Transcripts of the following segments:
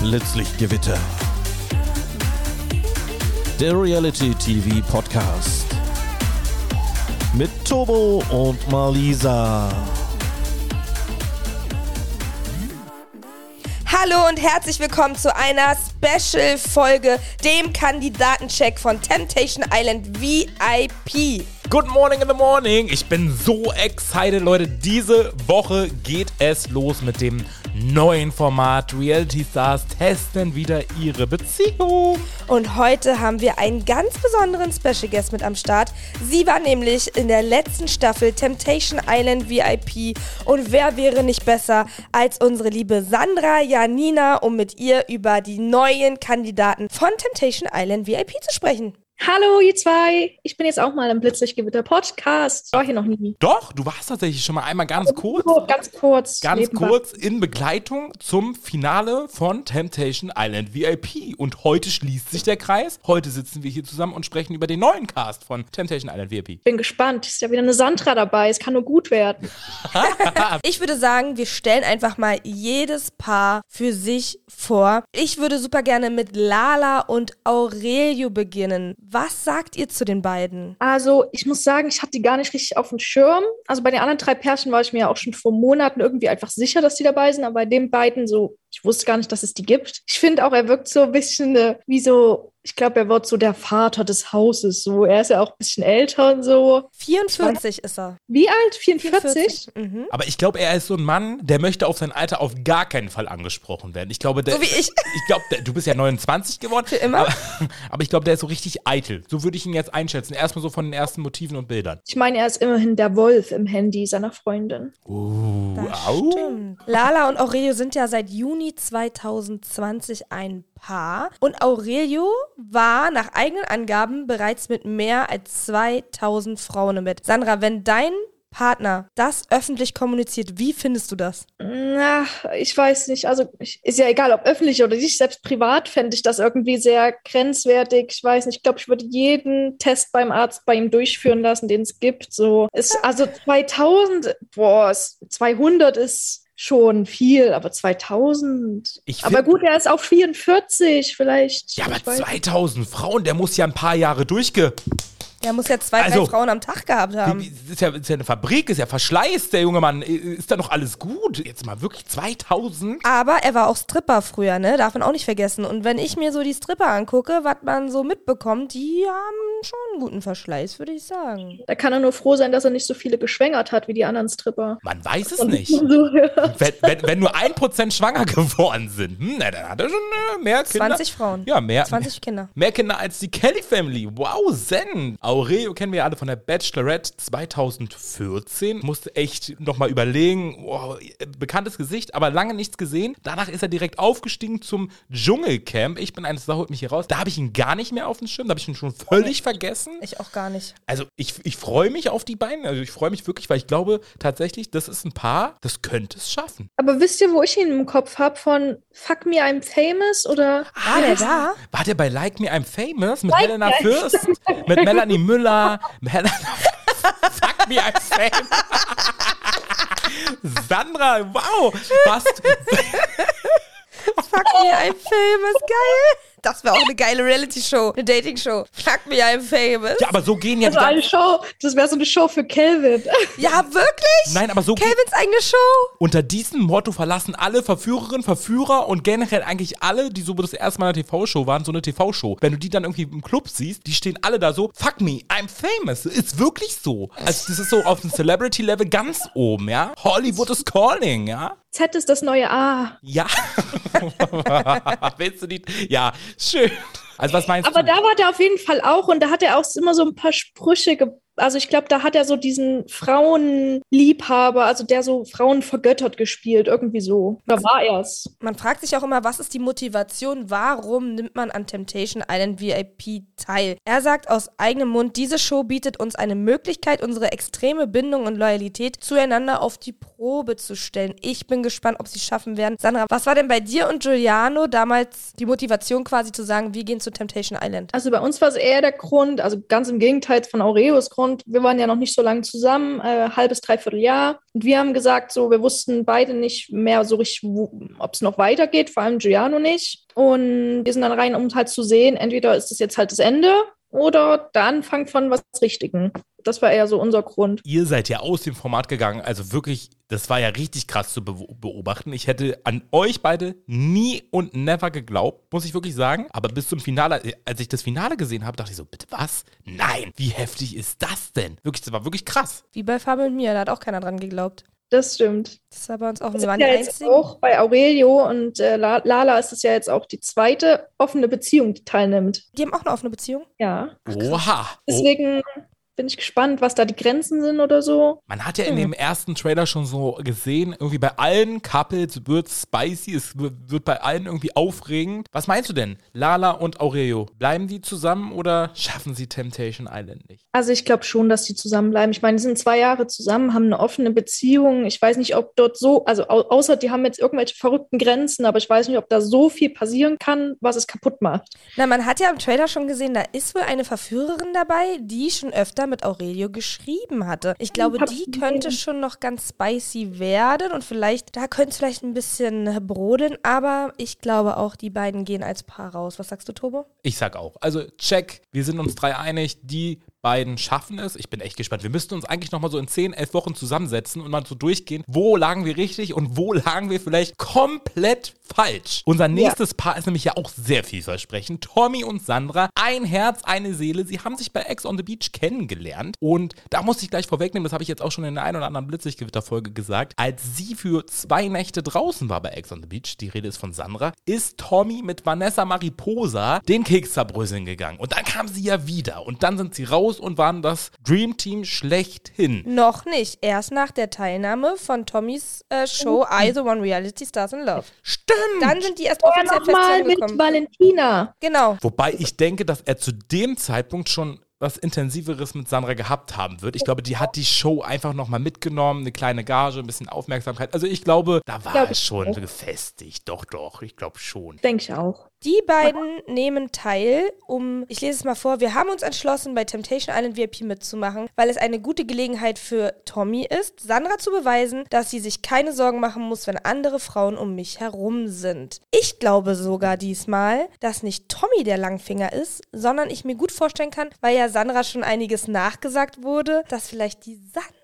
Blitzlichtgewitter. Der Reality TV Podcast. Mit Tobo und Malisa. Hallo und herzlich willkommen zu einer Special-Folge, dem Kandidatencheck von Temptation Island VIP. Good morning in the morning. Ich bin so excited, Leute. Diese Woche geht es los mit dem neuen Format. Reality Stars testen wieder ihre Beziehung. Und heute haben wir einen ganz besonderen Special Guest mit am Start. Sie war nämlich in der letzten Staffel Temptation Island VIP. Und wer wäre nicht besser als unsere liebe Sandra Janina, um mit ihr über die neuen Kandidaten von Temptation Island VIP zu sprechen? Hallo, ihr zwei. Ich bin jetzt auch mal im Blitzlichtgewitter Podcast. War hier noch nie. Doch, du warst tatsächlich schon mal einmal ganz kurz. Ganz kurz. Ganz nebenbei. kurz in Begleitung zum Finale von Temptation Island VIP. Und heute schließt sich der Kreis. Heute sitzen wir hier zusammen und sprechen über den neuen Cast von Temptation Island VIP. Bin gespannt. Ist ja wieder eine Sandra dabei. Es kann nur gut werden. Ich würde sagen, wir stellen einfach mal jedes Paar für sich vor. Ich würde super gerne mit Lala und Aurelio beginnen. Was sagt ihr zu den beiden? Also, ich muss sagen, ich hatte die gar nicht richtig auf dem Schirm. Also bei den anderen drei Pärchen war ich mir ja auch schon vor Monaten irgendwie einfach sicher, dass die dabei sind. Aber bei den beiden so, ich wusste gar nicht, dass es die gibt. Ich finde auch, er wirkt so ein bisschen äh, wie so, ich glaube, er wird so der Vater des Hauses. So, er ist ja auch ein bisschen älter und so. 44 ist er. Wie alt? 44? Mhm. Aber ich glaube, er ist so ein Mann, der möchte auf sein Alter auf gar keinen Fall angesprochen werden. Ich glaube, der, So wie ich. Ich glaube, du bist ja 29 geworden. Für immer? Aber, aber ich glaube, der ist so richtig eitel. So würde ich ihn jetzt einschätzen. Erstmal so von den ersten Motiven und Bildern. Ich meine, er ist immerhin der Wolf im Handy seiner Freundin. Uh, Das au. stimmt. Lala und Aurelio sind ja seit Juni 2020 ein Paar. Und Aurelio war nach eigenen Angaben bereits mit mehr als 2000 Frauen Bett. Sandra, wenn dein Partner das öffentlich kommuniziert, wie findest du das? Na, ich weiß nicht. Also ist ja egal, ob öffentlich oder nicht. Selbst privat fände ich das irgendwie sehr grenzwertig. Ich weiß nicht. Ich glaube, ich würde jeden Test beim Arzt bei ihm durchführen lassen, den es gibt. So ist also 2000. Boah, es- 200 ist schon viel, aber 2000. Ich aber find- gut, er ist auch 44 vielleicht. Ja, aber Ich weiß nicht. 2000 Frauen, der muss ja ein paar Jahre durchge... Der muss ja zwei, Also- drei Frauen am Tag gehabt haben. Wie- Ist ja, ist ja eine Fabrik, ist ja Verschleiß, der junge Mann. Ist da noch alles gut? Jetzt mal wirklich 2000? Aber er war auch Stripper früher, ne? Darf man auch nicht vergessen. Und wenn ich mir so die Stripper angucke, was man so mitbekommt, die haben schon einen guten Verschleiß, würde ich sagen. Da kann er nur froh sein, dass er nicht so viele geschwängert hat wie die anderen Stripper. Man weiß es nicht. So. Wenn, wenn, wenn nur ein Prozent schwanger geworden sind, hm, na, dann hat er schon äh, mehr Kinder. 20 Frauen. Ja, mehr. 20 Kinder. Mehr Kinder als die Kelly Family. Wow, Zen. Aurelio kennen wir ja alle von der Bachelorette 2014. Musste echt nochmal überlegen. Wow, bekanntes Gesicht, aber lange nichts gesehen. Danach ist er direkt aufgestiegen zum Dschungelcamp. Ich bin eines, da holt mich hier raus. Da habe ich ihn gar nicht mehr auf dem Schirm. Da habe ich ihn schon völlig vergessen. Ich auch gar nicht. Also ich, ich freue mich auf die beiden. Also ich freue mich wirklich, weil ich glaube tatsächlich, das ist ein Paar, das könnte es schaffen. Aber wisst ihr, wo ich ihn im Kopf habe? Von Fuck Me, I'm Famous oder War der da? War der bei Like Me I'm Famous mit Helena Fürst, mit Melanie Müller, mit Helena Fuck Me I'm Famous. Sandra, wow, was? Fuck me, I'm famous. Geil. Das wäre auch eine geile Reality-Show. Eine Dating-Show. Fuck me, I'm famous. Ja, aber so gehen ja die Also eine Show, das wäre so eine Show für Kelvin. Ja, wirklich? Nein, aber so geht, Kevins eigene Show? unter diesem Motto verlassen alle Verführerinnen, Verführer und generell eigentlich alle, die so das erste Mal in einer TV-Show waren, so eine TV-Show. Wenn du die dann irgendwie im Club siehst, die stehen alle da so, fuck me, I'm famous. Ist wirklich so. Also das ist so auf dem Celebrity-Level ganz oben, ja. Hollywood is calling, ja. Z ist das neue A. Ja. Willst du die? Ja, schön. Also was meinst Aber du? da war der auf jeden Fall auch und da hat er auch immer so ein paar Sprüche ge also ich glaube, da hat er so diesen Frauenliebhaber, also der so Frauen vergöttert gespielt, irgendwie so. Da war er's. Man fragt sich auch immer, was ist die Motivation? Warum nimmt man an Temptation Island VIP teil? Er sagt aus eigenem Mund, diese Show bietet uns eine Möglichkeit, unsere extreme Bindung und Loyalität zueinander auf die Probe zu stellen. Ich bin gespannt, ob sie es schaffen werden. Sandra, was war denn bei dir und Giuliano damals die Motivation quasi zu sagen, wir gehen zu Temptation Island? Also bei uns war es eher der Grund, also ganz im Gegenteil von Aureos Grund, und wir waren ja noch nicht so lange zusammen, äh, halbes, dreiviertel Jahr. Und wir haben gesagt, so, wir wussten beide nicht mehr so richtig, ob es noch weitergeht, vor allem Giuliano nicht. Und wir sind dann rein, um halt zu sehen, entweder ist das jetzt halt das Ende oder der Anfang von was Richtigen. Das war eher so unser Grund. Ihr seid ja aus dem Format gegangen, also wirklich, das war ja richtig krass zu be beobachten. Ich hätte an euch beide nie und never geglaubt, muss ich wirklich sagen. Aber bis zum Finale, als ich das Finale gesehen habe, dachte ich so, bitte was? Nein, wie heftig ist das denn? Wirklich, das war wirklich krass. Wie bei Fabio und mir, da hat auch keiner dran geglaubt. Das stimmt. Das war bei uns auch. Wir waren ja einzigen. Auch bei Aurelio und äh, Lala ist es ja jetzt auch die zweite offene Beziehung, die teilnimmt. Die haben auch eine offene Beziehung? Ja. Oha. Deswegen bin ich gespannt, was da die Grenzen sind oder so. Man hat ja in dem ersten Trailer schon so gesehen, irgendwie bei allen Couples wird spicy, es wird bei allen irgendwie aufregend. Was meinst du denn? Lala und Aurelio, bleiben die zusammen oder schaffen sie Temptation Island nicht? Also ich glaube schon, dass die zusammenbleiben. Ich meine, die sind zwei Jahre zusammen, haben eine offene Beziehung. Ich weiß nicht, ob dort so, also au außer die haben jetzt irgendwelche verrückten Grenzen, aber ich weiß nicht, ob da so viel passieren kann, was es kaputt macht. Na, man hat ja im Trailer schon gesehen, da ist wohl eine Verführerin dabei, die schon öfter mit Aurelio geschrieben hatte. Ich glaube, die könnte schon noch ganz spicy werden und vielleicht, da könnte es vielleicht ein bisschen brodeln, aber ich glaube auch, die beiden gehen als Paar raus. Was sagst du, Tobo? Ich sag auch. Also, check, wir sind uns drei einig, die beiden schaffen es. Ich bin echt gespannt. Wir müssten uns eigentlich nochmal so in 10, 11 Wochen zusammensetzen und mal so durchgehen, wo lagen wir richtig und wo lagen wir vielleicht komplett falsch. Unser nächstes ja. Paar ist nämlich ja auch sehr vielversprechend. Tommy und Sandra, ein Herz, eine Seele. Sie haben sich bei Ex on the Beach kennengelernt und da muss ich gleich vorwegnehmen, das habe ich jetzt auch schon in der einen oder anderen Blitzlichtgewitter-Folge gesagt, als sie für zwei Nächte draußen war bei Ex on the Beach, die Rede ist von Sandra, ist Tommy mit Vanessa Mariposa den Keks zerbröseln gegangen. Und dann kam sie ja wieder und dann sind sie raus groß und waren das Dream Team schlechthin. Noch nicht. Erst nach der Teilnahme von Tommys äh, Show oh. I The One Reality Stars in Love. Stimmt. Dann sind die erst offiziell fest mal mit Valentina. Genau. Wobei ich denke, dass er zu dem Zeitpunkt schon was Intensiveres mit Sandra gehabt haben wird. Ich glaube, die hat die Show einfach nochmal mitgenommen, eine kleine Gage, ein bisschen Aufmerksamkeit. Also ich glaube, da war glaub es schon auch. gefestigt. Doch, doch, ich glaube schon. Denke ich auch. Die beiden nehmen teil, um, ich lese es mal vor, wir haben uns entschlossen, bei Temptation Island VIP mitzumachen, weil es eine gute Gelegenheit für Tommy ist, Sandra zu beweisen, dass sie sich keine Sorgen machen muss, wenn andere Frauen um mich herum sind. Ich glaube sogar diesmal, dass nicht Tommy der Langfinger ist, sondern ich mir gut vorstellen kann, weil ja Sandra schon einiges nachgesagt wurde, dass vielleicht die Sandra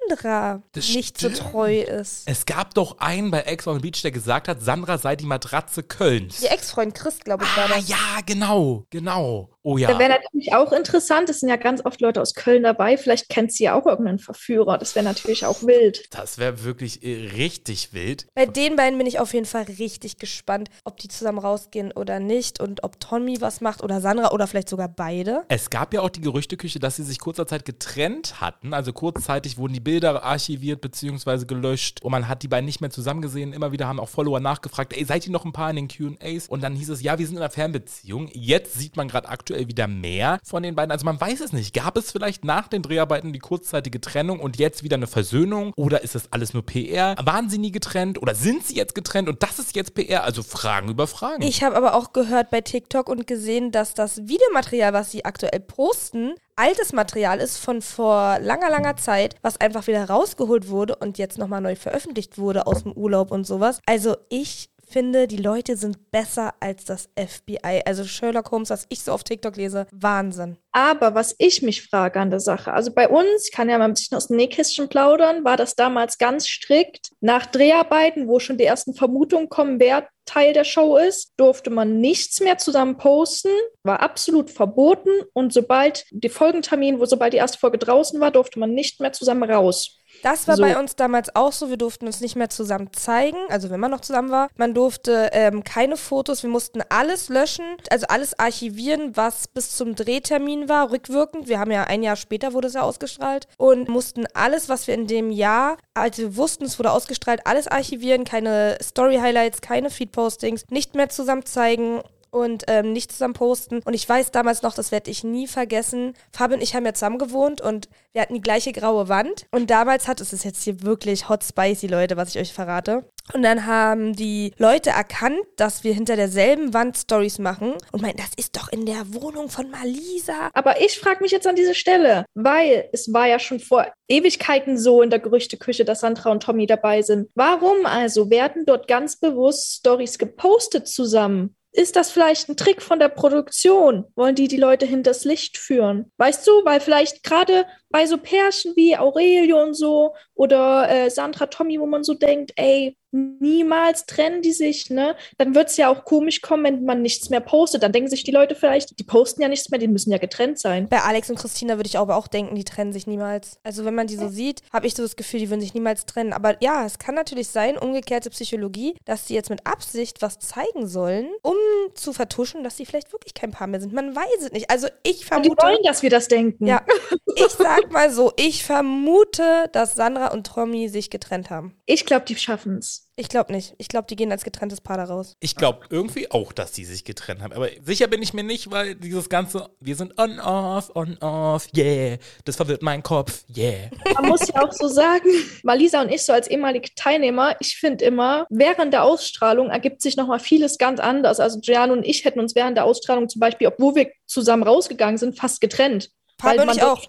das nicht stimmt. so treu ist. Es gab doch einen bei Ex on the Beach, der gesagt hat, Sandra sei die Matratze Kölns. Ihr Ex-Freund Christ, glaube ich, ah, war das. Ja, genau, genau. Oh ja. Das wäre natürlich auch interessant. Es sind ja ganz oft Leute aus Köln dabei. Vielleicht kennt sie ja auch irgendeinen Verführer. Das wäre natürlich auch wild. Das wäre wirklich äh, richtig wild. Bei den beiden bin ich auf jeden Fall richtig gespannt, ob die zusammen rausgehen oder nicht und ob Tommy was macht oder Sandra oder vielleicht sogar beide. Es gab ja auch die Gerüchteküche, dass sie sich kurzer Zeit getrennt hatten. Also kurzzeitig wurden die Bilder archiviert bzw. gelöscht und man hat die beiden nicht mehr zusammen gesehen. Immer wieder haben auch Follower nachgefragt, ey, seid ihr noch ein paar in den Q&As? Und dann hieß es, ja, wir sind in einer Fernbeziehung. Jetzt sieht man gerade aktuell aktuell wieder mehr von den beiden? Also man weiß es nicht. Gab es vielleicht nach den Dreharbeiten die kurzzeitige Trennung und jetzt wieder eine Versöhnung? Oder ist das alles nur PR? Waren sie nie getrennt oder sind sie jetzt getrennt und das ist jetzt PR? Also Fragen über Fragen. Ich habe aber auch gehört bei TikTok und gesehen, dass das Videomaterial, was sie aktuell posten, altes Material ist von vor langer, langer Zeit, was einfach wieder rausgeholt wurde und jetzt nochmal neu veröffentlicht wurde aus dem Urlaub und sowas. Also ich finde, die Leute sind besser als das FBI. Also Sherlock Holmes, was ich so auf TikTok lese, Wahnsinn. Aber was ich mich frage an der Sache, also bei uns, ich kann ja mal ein bisschen aus dem Nähkästchen plaudern, war das damals ganz strikt. Nach Dreharbeiten, wo schon die ersten Vermutungen kommen, wer Teil der Show ist, durfte man nichts mehr zusammen posten, war absolut verboten und sobald die Folgentermin, wo sobald die erste Folge draußen war, durfte man nicht mehr zusammen raus. Das war so. bei uns damals auch so. Wir durften uns nicht mehr zusammen zeigen, also wenn man noch zusammen war. Man durfte ähm, keine Fotos, wir mussten alles löschen, also alles archivieren, was bis zum Drehtermin war, rückwirkend. Wir haben ja ein Jahr später wurde es ja ausgestrahlt und mussten alles, was wir in dem Jahr, als wir wussten, es wurde ausgestrahlt, alles archivieren, keine Story-Highlights, keine Feed-Postings, nicht mehr zusammen zeigen und ähm, nicht zusammen posten. Und ich weiß damals noch, das werde ich nie vergessen. Fabi und ich haben ja zusammen gewohnt und wir hatten die gleiche graue Wand. Und damals hat es ist jetzt hier wirklich hot spicy, Leute, was ich euch verrate. Und dann haben die Leute erkannt, dass wir hinter derselben Wand Stories machen und meinten, das ist doch in der Wohnung von Malisa. Aber ich frage mich jetzt an diese Stelle, weil es war ja schon vor Ewigkeiten so in der Gerüchteküche, dass Sandra und Tommy dabei sind. Warum also werden dort ganz bewusst Stories gepostet zusammen? Ist das vielleicht ein Trick von der Produktion? Wollen die die Leute hinters Licht führen? Weißt du, weil vielleicht gerade bei so Pärchen wie Aurelio und so oder äh, Sandra Tommy, wo man so denkt, ey, niemals trennen die sich, ne? Dann wird es ja auch komisch kommen, wenn man nichts mehr postet. Dann denken sich die Leute vielleicht, die posten ja nichts mehr, die müssen ja getrennt sein. Bei Alex und Christina würde ich aber auch denken, die trennen sich niemals. Also wenn man die so sieht, habe ich so das Gefühl, die würden sich niemals trennen. Aber ja, es kann natürlich sein, umgekehrte Psychologie, dass sie jetzt mit Absicht was zeigen sollen, um zu vertuschen, dass sie vielleicht wirklich kein Paar mehr sind. Man weiß es nicht. Also ich vermute. Und die wollen, dass wir das denken. Ja, ich sag mal so, ich vermute, dass Sandra und Tommy sich getrennt haben. Ich glaube, die schaffen es. Ich glaube nicht. Ich glaube, die gehen als getrenntes Paar da raus. Ich glaube irgendwie auch, dass die sich getrennt haben. Aber sicher bin ich mir nicht, weil dieses ganze, wir sind on-off, on-off, yeah. Das verwirrt meinen Kopf, yeah. Man muss ja auch so sagen, Malisa und ich so als ehemalige Teilnehmer, ich finde immer, während der Ausstrahlung ergibt sich nochmal vieles ganz anders. Also Gian und ich hätten uns während der Ausstrahlung zum Beispiel, obwohl wir zusammen rausgegangen sind, fast getrennt. Fabio und ich auch.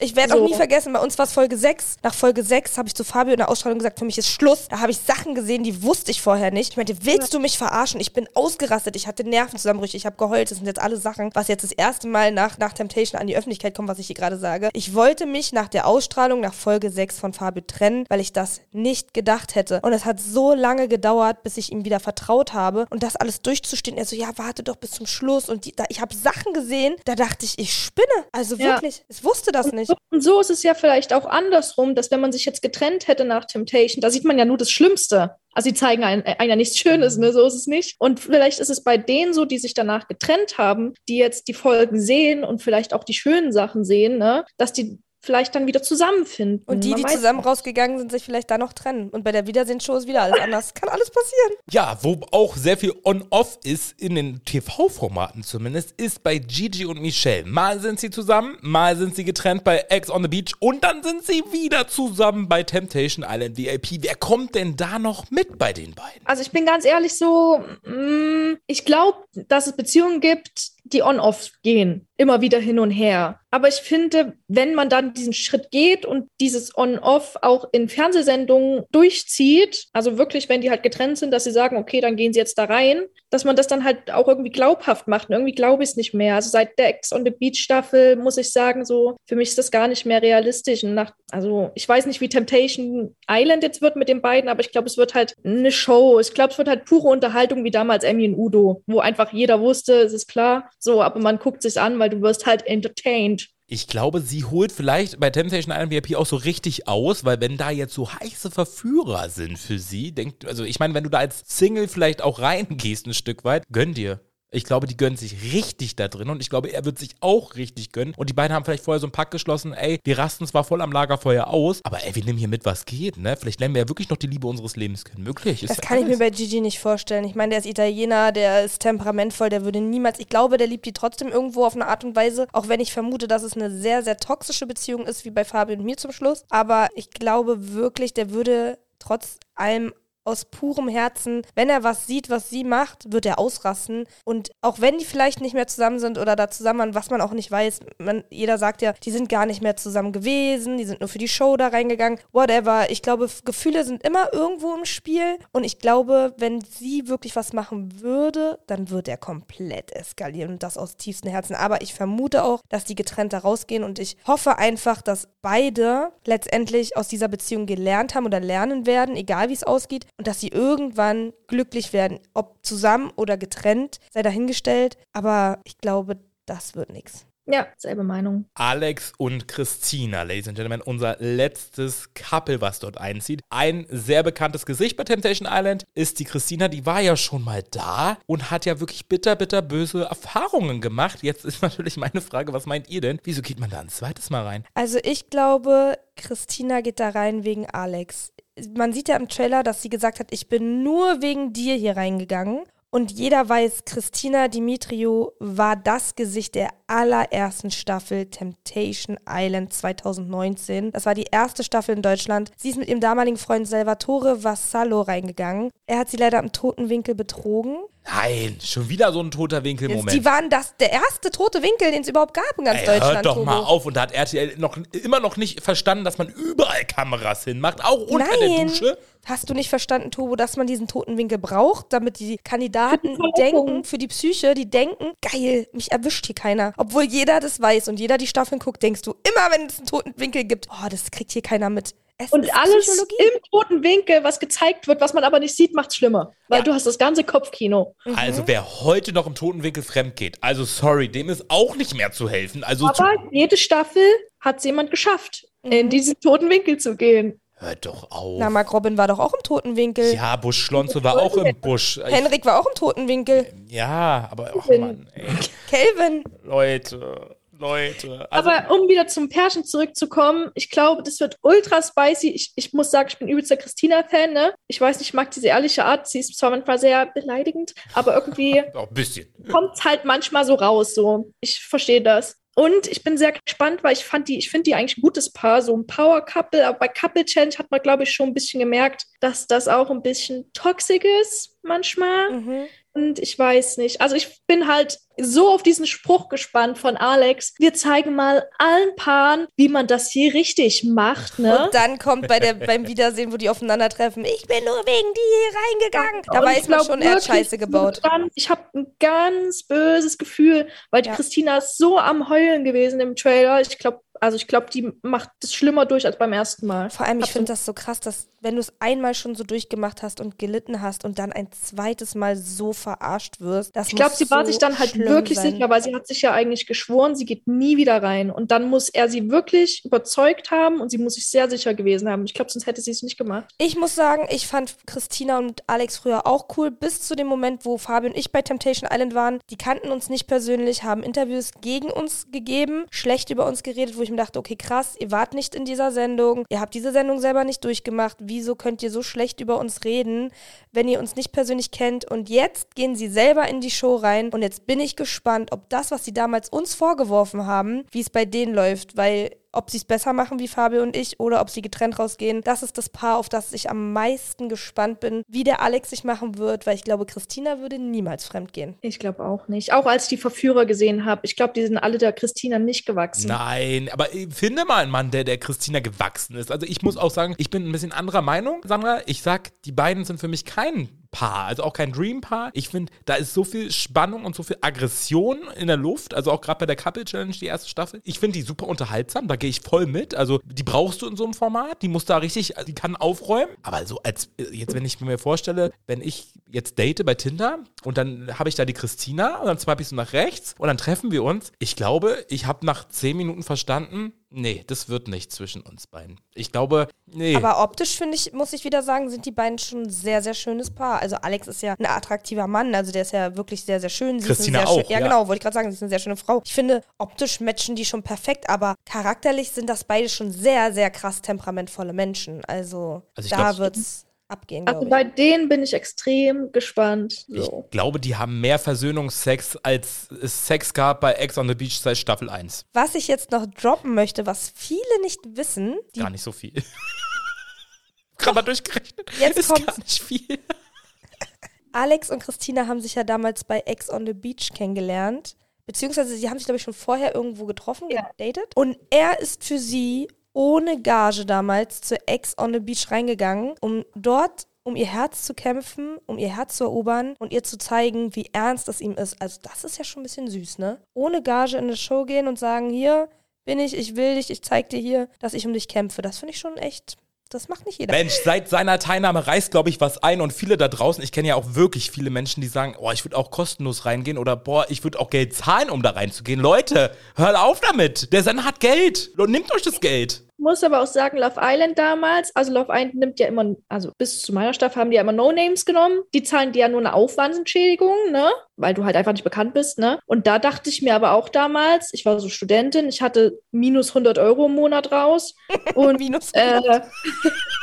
Ich werde So. auch nie vergessen, bei uns war es Folge 6. Nach Folge 6 habe ich zu Fabio in der Ausstrahlung gesagt, für mich ist Schluss. Da habe ich Sachen gesehen, die wusste ich vorher nicht. Ich meinte, willst du mich verarschen? Ich bin ausgerastet, ich hatte Nervenzusammenbrüche, ich habe geheult. Das sind jetzt alle Sachen, was jetzt das erste Mal nach, nach Temptation an die Öffentlichkeit kommt, was ich hier gerade sage. Ich wollte mich nach der Ausstrahlung, nach Folge 6 von Fabio trennen, weil ich das nicht gedacht hätte. Und es hat so lange gedauert, bis ich ihm wieder vertraut habe. Und das alles durchzustehen. Er so, ja, warte doch bis zum Schluss. Und die, da, ich habe Sachen gesehen, da dachte ich, ich spinne. Also Ja. wirklich, ich wusste das nicht. Und so ist es ja vielleicht auch andersrum, dass wenn man sich jetzt getrennt hätte nach Temptation, da sieht man ja nur das Schlimmste. Also sie zeigen einem, einem ja nichts Schönes, ne? So ist es nicht. Und vielleicht ist es bei denen so, die sich danach getrennt haben, die jetzt die Folgen sehen und vielleicht auch die schönen Sachen sehen, ne? Dass die vielleicht dann wieder zusammenfinden. Und die, Man die zusammen nicht. rausgegangen sind, sich vielleicht da noch trennen. Und bei der Wiedersehensshow ist wieder alles anders. Kann alles passieren. Ja, wo auch sehr viel on-off ist, in den TV-Formaten zumindest, ist bei Gigi und Michelle. Mal sind sie zusammen, mal sind sie getrennt bei Ex on the Beach und dann sind sie wieder zusammen bei Temptation Island VIP. Wer kommt denn da noch mit bei den beiden? Also ich bin ganz ehrlich so, mm, ich glaube, dass es Beziehungen gibt, die on-off gehen, immer wieder hin und her. Aber ich finde, wenn man dann diesen Schritt geht und dieses on-off auch in Fernsehsendungen durchzieht, also wirklich, wenn die halt getrennt sind, dass sie sagen, okay, dann gehen sie jetzt da rein, dass man das dann halt auch irgendwie glaubhaft macht. Und irgendwie glaube ich es nicht mehr. Also seit der Ex on the Beach Staffel muss ich sagen, so für mich ist das gar nicht mehr realistisch. Und nach, also ich weiß nicht, wie Temptation Island jetzt wird mit den beiden, aber ich glaube, es wird halt eine Show. Ich glaube, es wird halt pure Unterhaltung wie damals Emmy und Udo, wo einfach jeder wusste, es ist klar, so, aber man guckt sich an, weil du wirst halt entertained. Ich glaube, sie holt vielleicht bei Temptation Island VIP auch so richtig aus, weil wenn da jetzt so heiße Verführer sind für sie, denkt, also ich meine, wenn du da als Single vielleicht auch reingehst ein Stück weit, gönn dir. Ich glaube, die gönnen sich richtig da drin und ich glaube, er wird sich auch richtig gönnen. Und die beiden haben vielleicht vorher so einen Pakt geschlossen, ey, wir rasten zwar voll am Lagerfeuer aus, aber ey, wir nehmen hier mit, was geht, ne? Vielleicht lernen wir ja wirklich noch die Liebe unseres Lebens kennen. Möglich. Ist Das kann ich mir alles. bei Gigi nicht vorstellen. Ich meine, der ist Italiener, der ist temperamentvoll, der würde niemals. Ich glaube, der liebt die trotzdem irgendwo auf eine Art und Weise, auch wenn ich vermute, dass es eine sehr, sehr toxische Beziehung ist, wie bei Fabio und mir zum Schluss. Aber ich glaube wirklich, der würde trotz allem aus purem Herzen, wenn er was sieht, was sie macht, wird er ausrasten. Und auch wenn die vielleicht nicht mehr zusammen sind oder da zusammen waren, was man auch nicht weiß, man, jeder sagt ja, die sind gar nicht mehr zusammen gewesen, die sind nur für die Show da reingegangen, whatever. Ich glaube, Gefühle sind immer irgendwo im Spiel. Und ich glaube, wenn sie wirklich was machen würde, dann wird er komplett eskalieren und das aus tiefstem Herzen. Aber ich vermute auch, dass die getrennt da rausgehen und ich hoffe einfach, dass beide letztendlich aus dieser Beziehung gelernt haben oder lernen werden, egal wie es ausgeht, und dass sie irgendwann glücklich werden, ob zusammen oder getrennt, sei dahingestellt. Aber ich glaube, das wird nichts. Ja, selbe Meinung. Alex und Christina, Ladies and Gentlemen, unser letztes Couple, was dort einzieht. Ein sehr bekanntes Gesicht bei Temptation Island ist die Christina, die war ja schon mal da und hat ja wirklich bitter, bitter böse Erfahrungen gemacht. Jetzt ist natürlich meine Frage, was meint ihr denn? Wieso geht man da ein zweites Mal rein? Also ich glaube, Christina geht da rein wegen Alex. Man sieht ja im Trailer, dass sie gesagt hat, ich bin nur wegen dir hier reingegangen. Und jeder weiß, Christina Dimitriou war das Gesicht der allerersten Staffel Temptation Island 2019. Das war die erste Staffel in Deutschland. Sie ist mit ihrem damaligen Freund Salvatore Vassallo reingegangen. Er hat sie leider im toten Winkel betrogen. Nein, schon wieder so ein toter Winkel-Moment. Die waren das, der erste tote Winkel, den es überhaupt gab in ganz Ey, Deutschland. hört doch Tobo. mal auf. Und da hat RTL noch, immer noch nicht verstanden, dass man überall Kameras hinmacht, auch unter der Nein. Dusche. Hast du nicht verstanden, Tobo, dass man diesen toten Winkel braucht, damit die Kandidaten Für die denken, für die Psyche, die denken, geil, mich erwischt hier keiner. Obwohl jeder das weiß und jeder die Staffeln guckt, denkst du immer, wenn es einen toten Winkel gibt, oh, das kriegt hier keiner mit. Es Und ist alles im toten Winkel, was gezeigt wird, was man aber nicht sieht, macht's schlimmer. Weil Ja. du hast das ganze Kopfkino. Also wer heute noch im toten Winkel fremd geht, also sorry, dem ist auch nicht mehr zu helfen. Also zu, Aber jede Staffel hat es jemand geschafft, in diesen toten Winkel zu gehen. Hört doch auf. Na, Mark Robin war doch auch im toten Winkel. ja, Busch Schlonzo war auch im Busch. Ich, Henrik war auch im toten Winkel. ja, aber oh Mann, ey, Kelvin. Leute, Leute. Also, Aber um wieder zum Pärchen zurückzukommen, ich glaube, das wird ultra spicy. Ich, ich muss sagen, ich bin übelster Christina-Fan, ne? Ich weiß nicht, ich mag diese ehrliche Art. Sie ist zwar manchmal sehr beleidigend, aber irgendwie auch ein bisschen. kommt es halt manchmal so raus. So. Ich verstehe das. Und ich bin sehr gespannt, weil ich fand die, ich finde die eigentlich ein gutes Paar, so ein Power-Couple. Aber bei Couple Change hat man, glaube ich, schon ein bisschen gemerkt, dass das auch ein bisschen toxisch ist manchmal. Mhm. Und ich weiß nicht. Also ich bin halt so auf diesen Spruch gespannt von Alex. Wir zeigen mal allen Paaren, wie man das hier richtig macht, ne? Und dann kommt bei der, beim Wiedersehen, wo die aufeinandertreffen, ich bin nur wegen die hier reingegangen. Da weiß ich man schon, er wirklich, Scheiße gebaut. Dann, ich habe ein ganz böses Gefühl, weil die Ja. Christina ist so am Heulen gewesen im Trailer. Ich glaube, also ich glaube, die macht das schlimmer durch als beim ersten Mal. Vor allem, ich finde das so krass, dass wenn du es einmal schon so durchgemacht hast und gelitten hast und dann ein zweites Mal so verarscht wirst, das Ich glaube, sie war so sich dann halt wirklich sein. sicher, weil sie hat sich ja eigentlich geschworen, sie geht nie wieder rein. Und dann muss er sie wirklich überzeugt haben und sie muss sich sehr sicher gewesen haben. Ich glaube, sonst hätte sie es nicht gemacht. Ich muss sagen, ich fand Christina und Alex früher auch cool, bis zu dem Moment, wo Fabi und ich bei Temptation Island waren. Die kannten uns nicht persönlich, haben Interviews gegen uns gegeben, schlecht über uns geredet, wo ich mir dachte, okay, krass, ihr wart nicht in dieser Sendung, ihr habt diese Sendung selber nicht durchgemacht. Wieso könnt ihr so schlecht über uns reden, wenn ihr uns nicht persönlich kennt? Und jetzt gehen sie selber in die Show rein und jetzt bin ich gespannt, ob das, was sie damals uns vorgeworfen haben, wie es bei denen läuft, weil ob sie es besser machen wie Fabio und ich oder ob sie getrennt rausgehen. Das ist das Paar, auf das ich am meisten gespannt bin, wie der Alex sich machen wird, weil ich glaube, Christina würde niemals fremd gehen. Ich glaube auch nicht. Auch als ich die Verführer gesehen habe, ich glaube, die sind alle der Christina nicht gewachsen. Nein, aber ich finde mal einen Mann, der der Christina gewachsen ist. Also ich muss auch sagen, ich bin ein bisschen anderer Meinung, Sandra. Ich sag, die beiden sind für mich kein Paar, also auch kein Dream-Paar. Ich finde, da ist so viel Spannung und so viel Aggression in der Luft, also auch gerade bei der Couple Challenge, die erste Staffel. Ich finde die super unterhaltsam, da gehe ich voll mit. Also die brauchst du in so einem Format, die muss da richtig, die kann aufräumen. Aber so als, jetzt wenn ich mir vorstelle, wenn ich jetzt date bei Tinder und dann habe ich da die Christina und dann swipe ich so nach rechts und dann treffen wir uns. Ich glaube, ich habe nach zehn Minuten verstanden, nee, das wird nicht zwischen uns beiden. Ich glaube, nee. Aber optisch finde ich, muss ich wieder sagen, sind die beiden schon ein sehr, sehr schönes Paar. Also Alex ist ja ein attraktiver Mann, also der ist ja wirklich sehr, sehr schön. Sie Christina sehr auch, schön, ja, ja. genau, wollte ich gerade sagen, sie ist eine sehr schöne Frau. Ich finde, optisch matchen die schon perfekt, aber charakterlich sind das beide schon sehr, sehr krass temperamentvolle Menschen. Also, Also da glaub, wird's abgehen, Also bei ich. denen bin ich extrem gespannt. Ich So. glaube, die haben mehr Versöhnungsex, als es Sex gab bei Ex on the Beach seit Staffel 1. Was ich jetzt noch droppen möchte, was viele nicht wissen, die Gar nicht so viel. Gerade mal durchgerechnet. Jetzt ist kommt's. gar nicht viel. Alex und Christina haben sich ja damals bei Ex on the Beach kennengelernt. Beziehungsweise sie haben sich, glaube ich, schon vorher irgendwo getroffen, Ja. gedatet. Und er ist für sie ohne Gage damals zu Ex on the Beach reingegangen, um dort um ihr Herz zu kämpfen, um ihr Herz zu erobern und ihr zu zeigen, wie ernst es ihm ist. Also das ist ja schon ein bisschen süß, ne? Ohne Gage in eine Show gehen und sagen, hier bin ich, ich will dich, ich zeig dir hier, dass ich um dich kämpfe. Das finde ich schon echt, das macht nicht jeder. Mensch, seit seiner Teilnahme reißt, glaube ich, was ein und viele da draußen, ich kenne ja auch wirklich viele Menschen, die sagen, oh, ich würde auch kostenlos reingehen oder boah, ich würde auch Geld zahlen, um da reinzugehen. Leute, hört auf damit. Der Sender hat Geld. Nehmt euch das Geld. Muss aber auch sagen, Love Island damals, also Love Island nimmt ja immer, also bis zu meiner Staffel haben die ja immer No-Names genommen. Die zahlen dir ja nur eine Aufwandsentschädigung, ne? Weil du halt einfach nicht bekannt bist, ne? Und da dachte ich mir aber auch damals, ich war so Studentin, ich hatte minus 100 Euro im Monat raus. Und Minus äh,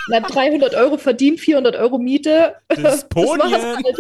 Na, 300 Euro verdient, 400 Euro Miete. Disponien. halt.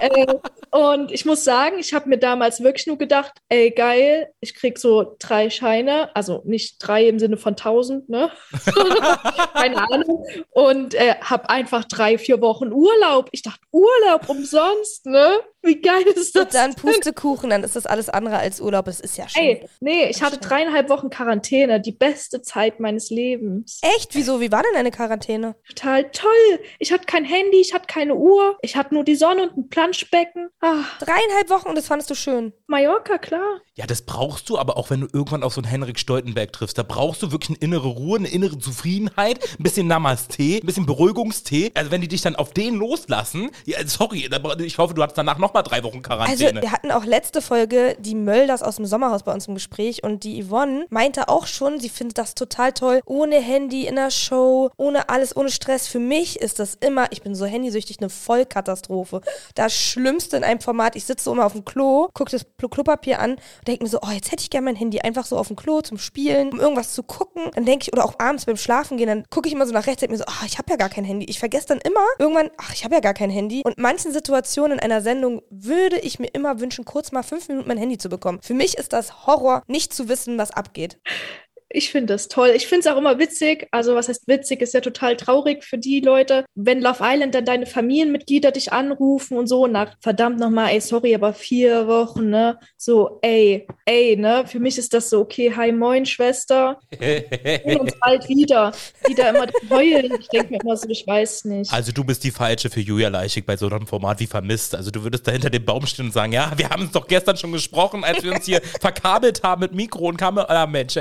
äh, und ich muss sagen, ich habe mir damals wirklich nur gedacht, ey, geil, ich krieg so drei Scheine, also nicht drei im Sinne von 1000, ne? Keine Ahnung. Und äh, habe einfach drei, vier Wochen Urlaub. Ich dachte, Urlaub umsonst, ne? Wie geil ist das? Und dann Pustekuchen, dann ist das alles andere als Urlaub. Es ist ja schön. Ey, nee, ich hatte dreieinhalb Wochen Quarantäne, die beste Zeit meines Lebens. Echt? Wieso? Wie war denn deine Quarantäne? Total toll. Ich hatte kein Handy, ich hatte keine Uhr, ich hatte nur die Sonne und ein Planschbecken. Ah, Dreieinhalb Wochen und das fandest du schön. Mallorca, klar. Ja, das brauchst du, aber auch wenn du irgendwann auf so einen Henrik Stoltenberg triffst, da brauchst du wirklich eine innere Ruhe, eine innere Zufriedenheit, ein bisschen Namaste, ein bisschen Beruhigungstee. Also wenn die dich dann auf den loslassen, ja, sorry, ich hoffe, du hattest danach nochmal drei Wochen Also Quarantäne. wir hatten auch letzte Folge die Mölders aus dem Sommerhaus bei uns im Gespräch und die Yvonne meinte auch schon, sie findet das total toll. Ohne Handy in der Show, ohne alles, ohne Stress. Für mich ist das immer, ich bin so handysüchtig, eine Vollkatastrophe. Das Schlimmste in einem Format, ich sitze so immer auf dem Klo, gucke das Klo- Klopapier an und denke mir so, oh, jetzt hätte ich gerne mein Handy einfach so auf dem Klo zum Spielen, um irgendwas zu gucken. Dann denke ich, oder auch abends beim Schlafen gehen, dann gucke ich immer so nach rechts, denke mir so, oh, ich habe ja gar kein Handy. Ich vergesse dann immer irgendwann, ach, ich habe ja gar kein Handy. Und manchen Situationen in einer Sendung würde ich mir immer wünschen, kurz mal fünf Minuten mein Handy zu bekommen. Für mich ist das Horror, nicht zu wissen, was abgeht. Ich finde das toll. Ich finde es auch immer witzig. Also, was heißt witzig? Ist ja total traurig für die Leute, wenn Love Island dann deine Familienmitglieder dich anrufen und so. Na, verdammt nochmal, ey, sorry, aber vier Wochen, ne? So, ey, ey, ne? Für mich ist das so, okay, hi, moin, Schwester. Wir sehen uns bald wieder. Die da immer heulen. Ich denke mir immer so, ich weiß nicht. Also du bist die Falsche für Julia Leichig bei so einem Format wie Vermisst. Also du würdest da hinter dem Baum stehen und sagen, ja, wir haben uns doch gestern schon gesprochen, als wir uns hier verkabelt haben mit Mikro und Kamera. Ah, Mensch,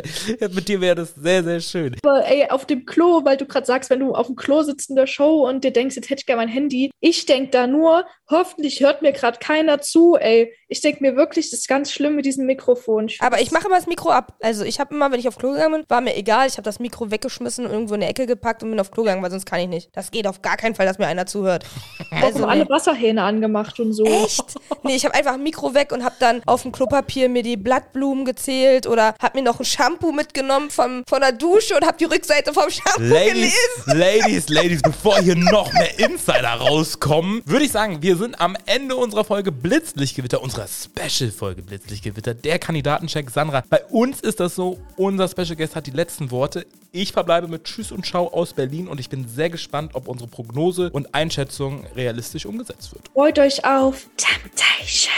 mit dir wäre das sehr, sehr schön. Aber ey, auf dem Klo, weil du gerade sagst, wenn du auf dem Klo sitzt in der Show und dir denkst, jetzt hätte ich gerne mein Handy. Ich denke da nur, hoffentlich hört mir gerade keiner zu, ey. Ich denke mir wirklich, das ist ganz schlimm mit diesem Mikrofon. Aber ich mache immer das Mikro ab. Also ich habe immer, wenn ich auf Klo gegangen bin, war mir egal. Ich habe das Mikro weggeschmissen und irgendwo in eine Ecke gepackt und bin auf Klo gegangen, weil sonst kann ich nicht. Das geht auf gar keinen Fall, dass mir einer zuhört. also Also alle nee. Wasserhähne angemacht und so. Echt? Nee, ich habe einfach ein Mikro weg und habe dann auf dem Klopapier mir die Blattblumen gezählt oder habe mir noch ein Shampoo mitgenommen vom, von der Dusche und habe die Rückseite vom Shampoo Ladies, gelesen. Ladies, Ladies, bevor hier noch mehr Insider rauskommen, würde ich sagen, wir sind am Ende unserer Folge Blitzlichtgewitter, unserer Special-Folge Blitzlichtgewitter, der Kandidatencheck Sandra. Bei uns ist das so, unser Special Guest hat die letzten Worte. Ich verbleibe mit Tschüss und Ciao aus Berlin und ich bin sehr gespannt, ob unsere Prognose und Einschätzung realistisch umgesetzt wird. Freut euch auf Temptation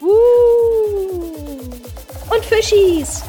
Uh. und Fischis.